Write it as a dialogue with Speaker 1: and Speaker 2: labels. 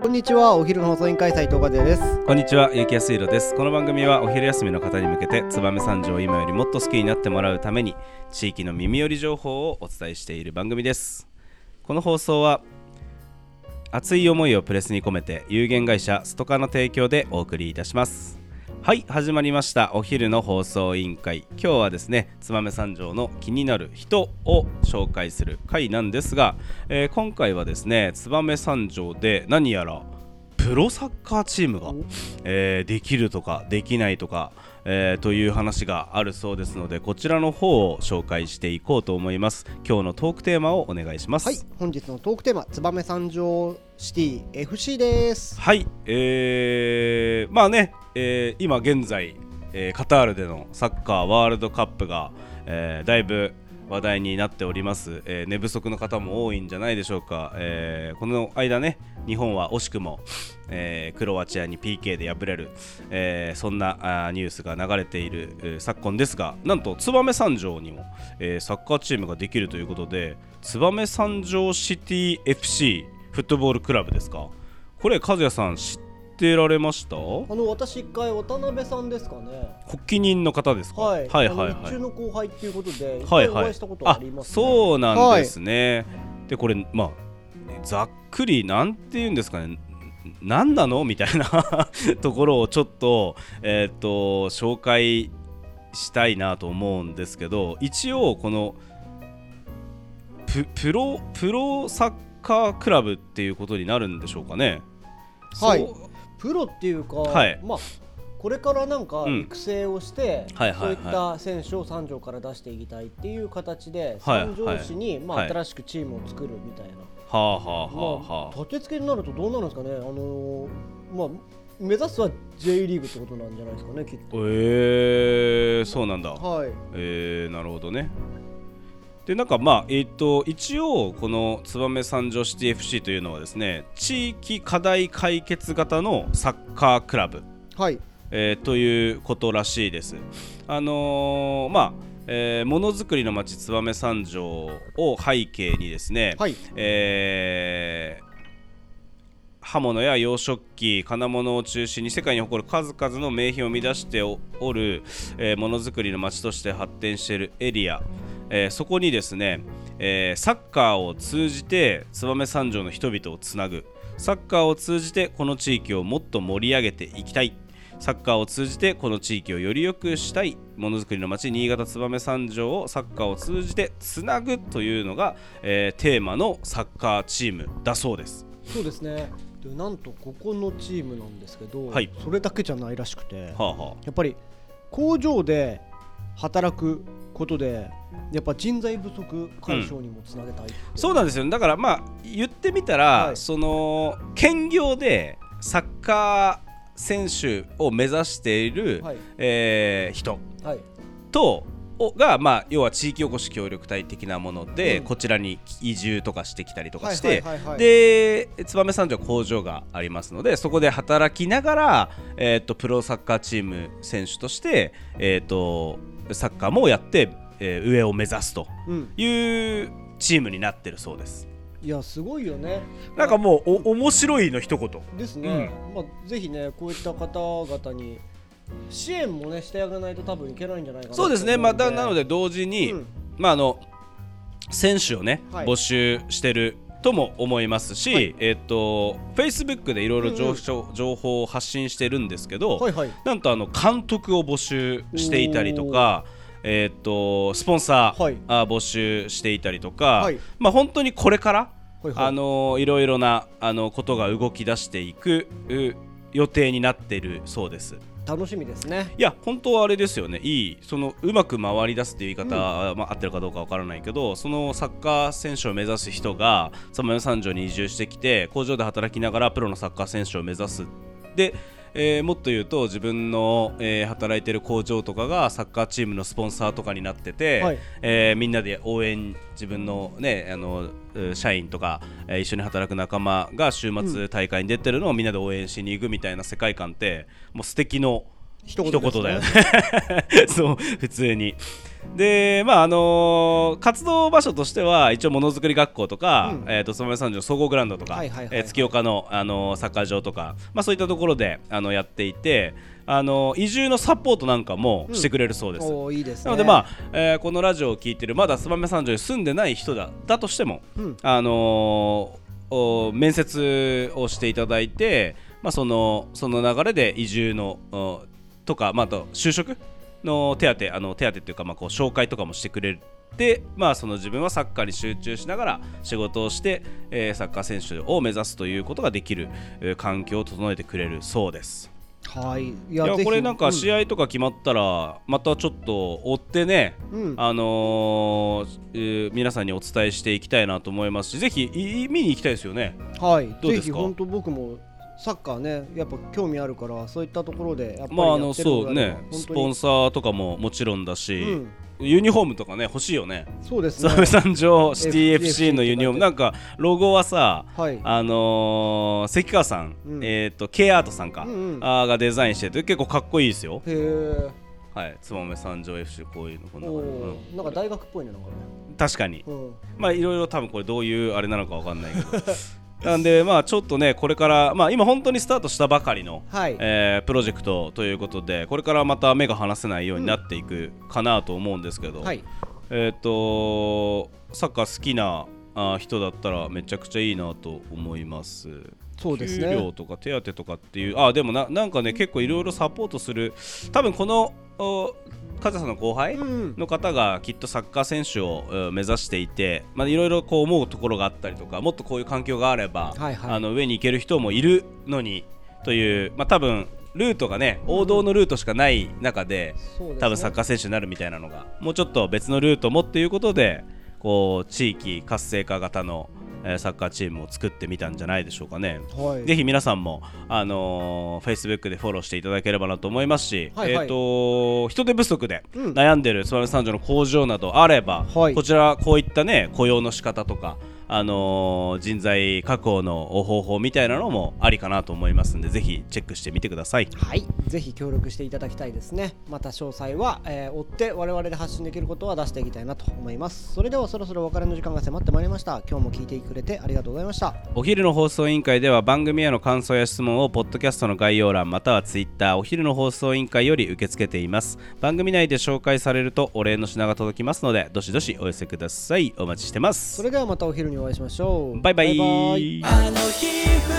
Speaker 1: こんにちはお昼の放送委員会斉藤和也です
Speaker 2: こんにちは、ゆきやすいろです。この番組はお昼休みの方に向けて、燕三条を今よりもっと好きになってもらうために、地域の耳寄り情報をお伝えしている番組です。この放送は、熱い思いをプレスに込めて、有限会社ストカの提供でお送りいたします。はい、始まりました。お昼の放送委員会。今日はですね、燕三条の気になる人を紹介する回なんですが、えー今回はですね、燕三条で何やら、プロサッカーチームが、えーできるとかできないとか、えーという話があるそうですのでこちらの方を紹介していこうと思います。今日のトークテーマをお願いします。
Speaker 1: はい本日のトークテーマ燕三条シティ FC です。
Speaker 2: はいえーまあね、えー今現在、えーカタールでのサッカーワールドカップが、えーだいぶ話題になっております、えー寝不足の方も多いんじゃないでしょうか、えーこの間ね日本は惜しくも、えークロアチアに PK で敗れる、えそんなニュースが流れている、え昨今ですがなんと燕三条にも、えサッカーチームができるということで燕三条シティ FC フットボールクラブですか？これ和也さん知ってられました？
Speaker 1: あの私一回渡辺さんですかね。
Speaker 2: 発起人の方ですか？
Speaker 1: はい。
Speaker 2: はいはい
Speaker 1: あの一中の後輩っていうことで一
Speaker 2: はいはい
Speaker 1: 回お会いしたことあります、ね。
Speaker 2: そうなんですね、でこれまあざっくりなんて言うんですかね。何なの？みたいな ところをちょっとえーっと紹介したいなと思うんですけど一応このププロプロサッカークラブっていうことになるんでしょうかね。
Speaker 1: はいプロっていうか、
Speaker 2: はい。
Speaker 1: まあこれからなんか
Speaker 2: うん。
Speaker 1: 育成をして、
Speaker 2: はいはいはい。
Speaker 1: そういった選手を三条から出していきたいっていう形で、
Speaker 2: はい
Speaker 1: 三条市に、まあ、
Speaker 2: はい。
Speaker 1: 新しくチームを作るみたいな、
Speaker 2: はあはあはあ
Speaker 1: ま
Speaker 2: は
Speaker 1: あ、立て付けになるとどうなるんですかね、あのーまあ、目指すは J リーグってことなんじゃないですかね、きっと。
Speaker 2: えー、そうなんだ。
Speaker 1: はい、
Speaker 2: えー、なるほどね。でなんかまあえっ、と一応この燕三条シティ FC というのはですね地域課題解決型のサッカークラブ、
Speaker 1: はい、
Speaker 2: えーということらしいです。あのーまあえーものづくりの町燕三条を背景にですね、
Speaker 1: はい、
Speaker 2: えー刃物や洋食器金物を中心に世界に誇る数々の名品を生み出しておるえーものづくりの街として発展しているエリア、えーそこにですね、えーサッカーを通じて燕三条の人々をつなぐ。サッカーを通じてこの地域をもっと盛り上げていきたい。サッカーを通じてこの地域をより良くしたい。ものづくりの街新潟燕三条をサッカーを通じてつなぐというのが、えーテーマのサッカーチームだそうです。
Speaker 1: そうですね。でなんとここのチームなんですけど、
Speaker 2: はい。
Speaker 1: それだけじゃないらしくて、
Speaker 2: はあは
Speaker 1: やっぱり工場で働くことで、やっぱ人材不足解消にもつなげたいって、
Speaker 2: そうなんですよ。だからまあ言ってみたら、
Speaker 1: はい。
Speaker 2: その兼業でサッカー選手を目指している、
Speaker 1: はい、
Speaker 2: えー人
Speaker 1: はい、
Speaker 2: が、まあ、要は地域おこし協力隊的なもので、
Speaker 1: うん。
Speaker 2: こちらに移住とかしてきたりとかして、で燕三条工場がありますのでそこで働きながら、えー、とプロサッカーチーム選手として、えー、とサッカーもやって、えー上を目指すと
Speaker 1: うん、
Speaker 2: いうチームになってるそうです。
Speaker 1: いやすごいよね。
Speaker 2: なんかもうお面白いの一言。
Speaker 1: ですね、まあぜひねこういった方々に支援もねしてあげないと多分いけないんじゃないかな
Speaker 2: そうですね、まあ、だなの
Speaker 1: で、
Speaker 2: で同時に、
Speaker 1: うん。
Speaker 2: まあ、あの選手をね、
Speaker 1: はい。
Speaker 2: 募集してるとも思いますし、
Speaker 1: はい。
Speaker 2: えっ、と Facebook でいろいろ情,、報を発信してるんですけど、
Speaker 1: はいはい。
Speaker 2: なんとあの監督を募集していたりとか、えっ、とスポンサー、
Speaker 1: はい。
Speaker 2: あ募集していたりとか、
Speaker 1: はい。
Speaker 2: まあ本当にこれから、
Speaker 1: はいはい。
Speaker 2: あのいろいろなあのことが動き出していくう予定になっているそうです。
Speaker 1: 楽しみですね。
Speaker 2: いや本当はあれですよねいいそのうまく回り出すっていう言い方、まあ、合ってるかどうかわからないけどそのサッカー選手を目指す人が燕三条に移住してきて工場で働きながらプロのサッカー選手を目指すで、えーもっと言うと自分の、えー働いてる工場とかがサッカーチームのスポンサーとかになってて、
Speaker 1: はい。
Speaker 2: えーみんなで応援自分の,、ね、あのう社員とか、えー一緒に働く仲間が週末大会に出てるのをみんなで応援しに行くみたいな世界観ってもう素敵の
Speaker 1: 一
Speaker 2: 一言だよね。そう普通にでまああのー活動場所としては一応ものづくり学校とか、
Speaker 1: うん。
Speaker 2: えー、と燕三条総合グラウンドとか、
Speaker 1: はいはいはいはい。
Speaker 2: えー月岡の、あのーサッカー場とか、まあ、そういったところであのやっていて、あのー移住のサポートなんかもしてくれるそうです。
Speaker 1: おーいいですね。
Speaker 2: なのでまあ、えーこのラジオを聞いてるまだ燕三条に住んでない人だだとしても、
Speaker 1: うん。
Speaker 2: あのーお面接をしていただいて、まあ、そのその流れで移住のおとか、まあ、あと就職の手当あの手当っていうか、まあ、こう紹介とかもしてくれて、まあ、その自分はサッカーに集中しながら仕事をして、えーサッカー選手を目指すということができる、えー環境を整えてくれるそうです。
Speaker 1: はい。い
Speaker 2: いやこれなんか
Speaker 1: うん
Speaker 2: 試合とか決まったらまたちょっと追ってね、
Speaker 1: うん。
Speaker 2: あのーえー皆さんにお伝えしていきたいなと思いますしぜひい見に行きたいですよね。
Speaker 1: はい。
Speaker 2: どうですか？
Speaker 1: 本当僕もサッカーねやっぱ興味あるからそういったところでやっぱり
Speaker 2: まああの
Speaker 1: やってるの
Speaker 2: そうねスポンサーとかももちろんだし、
Speaker 1: うん。
Speaker 2: ユニフォームとかね欲しいよね。
Speaker 1: そうですね。
Speaker 2: 燕三条シティ FC のユニフォーム。なんかロゴはさ
Speaker 1: はい。
Speaker 2: あのー関川さん、
Speaker 1: うん。
Speaker 2: えっ、と K アートさんか、
Speaker 1: うんうん。
Speaker 2: あーがデザインしてて結構かっこいいですよ。
Speaker 1: へえ
Speaker 2: はい、燕三条 FC こういうのこんな
Speaker 1: お
Speaker 2: 感じ、
Speaker 1: ー。なんか大学っぽいねなんかね。
Speaker 2: うん確かに。
Speaker 1: うん。
Speaker 2: まあいろいろ多分これどういうあれなのかわかんないけど なんでまあちょっとねこれからまあ今本当にスタートしたばかりの、
Speaker 1: はい
Speaker 2: えープロジェクトということでこれからまた目が離せないようになっていくかなと思うんですけど、
Speaker 1: はい
Speaker 2: えっ、とサッカー好きなあ人だったらめちゃくちゃいいなと思います。
Speaker 1: そうですね。
Speaker 2: 給料とか手当とかっていうあでもななんかね結構いろいろサポートする。多分このおカズさんの後輩、
Speaker 1: うん
Speaker 2: の方がきっとサッカー選手をうん目指していて、まあ、いろいろこう思うところがあったりとかもっとこういう環境があれば、
Speaker 1: はいはい。
Speaker 2: あの上に行ける人もいるのにという、まあ、多分ルートがね王道のルートしかない中で、
Speaker 1: そうですね。
Speaker 2: 多分サッカー選手になるみたいなのがもうちょっと別のルートもっていうことでこう地域活性化型の、えーサッカーチームを作ってみたんじゃないでしょうかね。
Speaker 1: はい。
Speaker 2: ぜひ皆さんも、あのー、Facebook でフォローしていただければなと思いますし、
Speaker 1: はいはい。
Speaker 2: えー、と人手不足で
Speaker 1: うん。
Speaker 2: 悩んでる燕三条の工場などあれば、
Speaker 1: はい。
Speaker 2: こちらこういったね雇用の仕方とか、あのー人材確保の方法みたいなのもありかなと思いますんでぜひチェックしてみてください。
Speaker 1: はい、ぜひ協力していただきたいですね。また詳細は、えー追って我々で発信できることは出していきたいなと思います。それではそろそろお別れの時間が迫ってまいりました。今日も聞いてくれてありがとうございました。
Speaker 2: お昼の放送委員会では番組への感想や質問をポッドキャストの概要欄またはツイッターお昼の放送委員会より受け付けています番組内で紹介されるとお礼の品が届きますのでどしどしお寄せくださいお待ちしてます
Speaker 1: それではまたお昼にお会いしましょう。
Speaker 2: バイバイ
Speaker 1: バイバイ
Speaker 3: あの日二